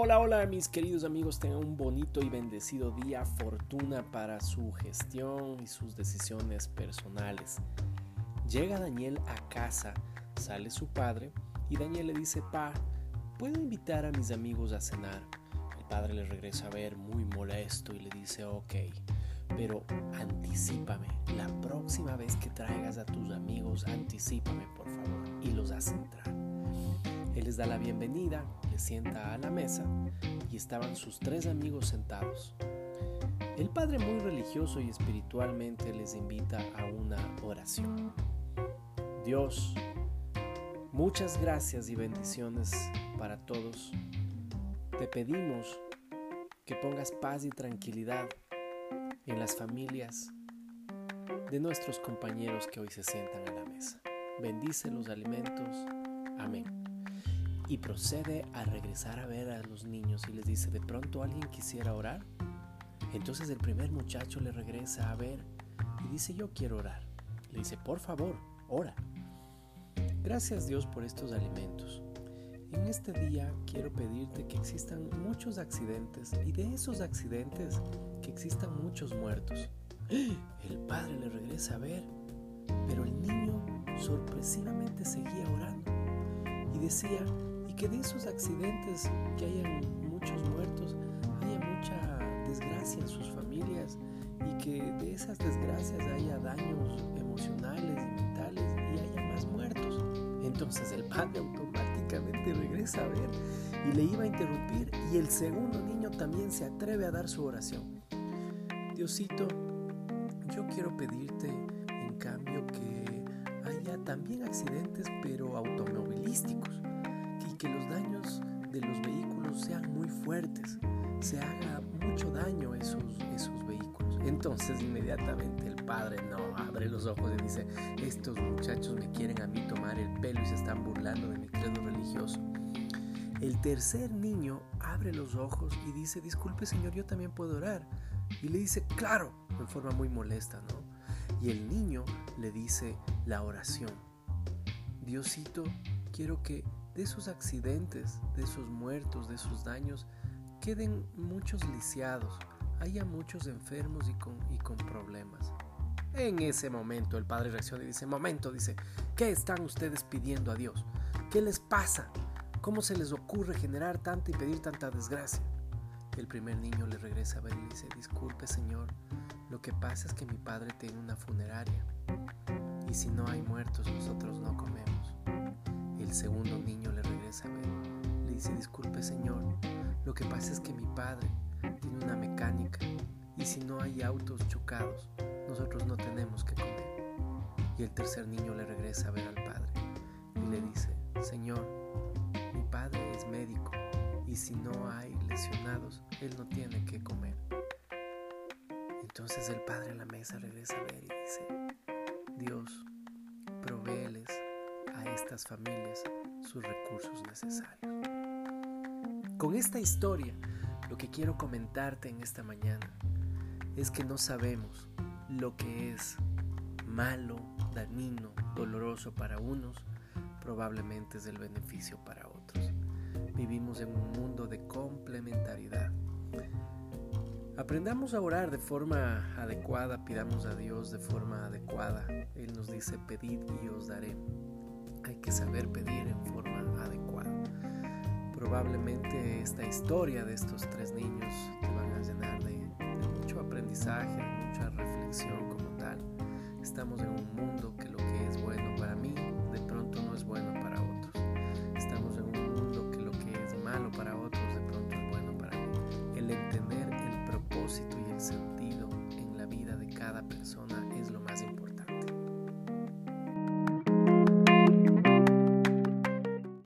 Hola, hola mis queridos amigos, tengan un bonito y bendecido día, fortuna para su gestión y sus decisiones personales. Llega Daniel a casa, sale su padre y Daniel le dice, pa, ¿puedo invitar a mis amigos a cenar? El padre le regresa a ver muy molesto y le dice, ok, pero anticipame, la próxima vez que traigas a tus amigos, anticipame por favor y los hace entrar. Él les da la bienvenida, les sienta a la mesa y estaban sus tres amigos sentados. El padre muy religioso y espiritualmente les invita a una oración. Dios, muchas gracias y bendiciones para todos. Te pedimos que pongas paz y tranquilidad en las familias de nuestros compañeros que hoy se sientan a la mesa. Bendice los alimentos. Amén y procede a regresar a ver a los niños y les dice, ¿de pronto alguien quisiera orar? Entonces el primer muchacho le regresa a ver y dice, yo quiero orar. Le dice, por favor, ora. Gracias Dios por estos alimentos. En este día quiero pedirte que existan muchos accidentes y de esos accidentes que existan muchos muertos. El padre le regresa a ver, pero el niño sorpresivamente seguía orando y decía, que de esos accidentes que hayan muchos muertos, haya mucha desgracia en sus familias y que de esas desgracias haya daños emocionales y mentales y haya más muertos. Entonces el padre automáticamente regresa a ver y le iba a interrumpir y el segundo niño también se atreve a dar su oración. Diosito, yo quiero pedirte en cambio que haya también accidentes pero automovilísticos que los daños de los vehículos sean muy fuertes, se haga mucho daño a esos, esos vehículos. Entonces inmediatamente el padre no abre los ojos y dice, estos muchachos me quieren a mí tomar el pelo y se están burlando de mi credo religioso. El tercer niño abre los ojos y dice, disculpe señor, yo también puedo orar. Y le dice, claro, en forma muy molesta, ¿no? Y el niño le dice la oración. Diosito, quiero que de esos accidentes, de esos muertos, de esos daños, queden muchos lisiados, haya muchos enfermos y con, y con problemas. En ese momento el padre reacciona y dice, momento, dice, ¿qué están ustedes pidiendo a Dios? ¿Qué les pasa? ¿Cómo se les ocurre generar tanta y pedir tanta desgracia? El primer niño le regresa a ver y dice, disculpe Señor, lo que pasa es que mi padre tiene una funeraria y si no hay muertos nosotros no comemos. El segundo niño le regresa a ver. Le dice, disculpe señor, lo que pasa es que mi padre tiene una mecánica y si no hay autos chocados, nosotros no tenemos que comer. Y el tercer niño le regresa a ver al padre y le dice, Señor, mi padre es médico y si no hay lesionados, él no tiene que comer. Entonces el padre a la mesa regresa a ver y dice, Dios, familias sus recursos necesarios. Con esta historia, lo que quiero comentarte en esta mañana es que no sabemos lo que es malo, dañino, doloroso para unos, probablemente es el beneficio para otros. Vivimos en un mundo de complementariedad. Aprendamos a orar de forma adecuada, pidamos a Dios de forma adecuada. Él nos dice, pedid y os daré hay que saber pedir en forma adecuada. Probablemente esta historia de estos tres niños te van a llenar de, mucho aprendizaje, de mucha reflexión como tal. Estamos en un mundo que lo que es bueno para mí de pronto no es bueno para otros. Estamos en un mundo que lo que es malo para otros de pronto es bueno para mí. El entender el propósito y el sentido en la vida de cada persona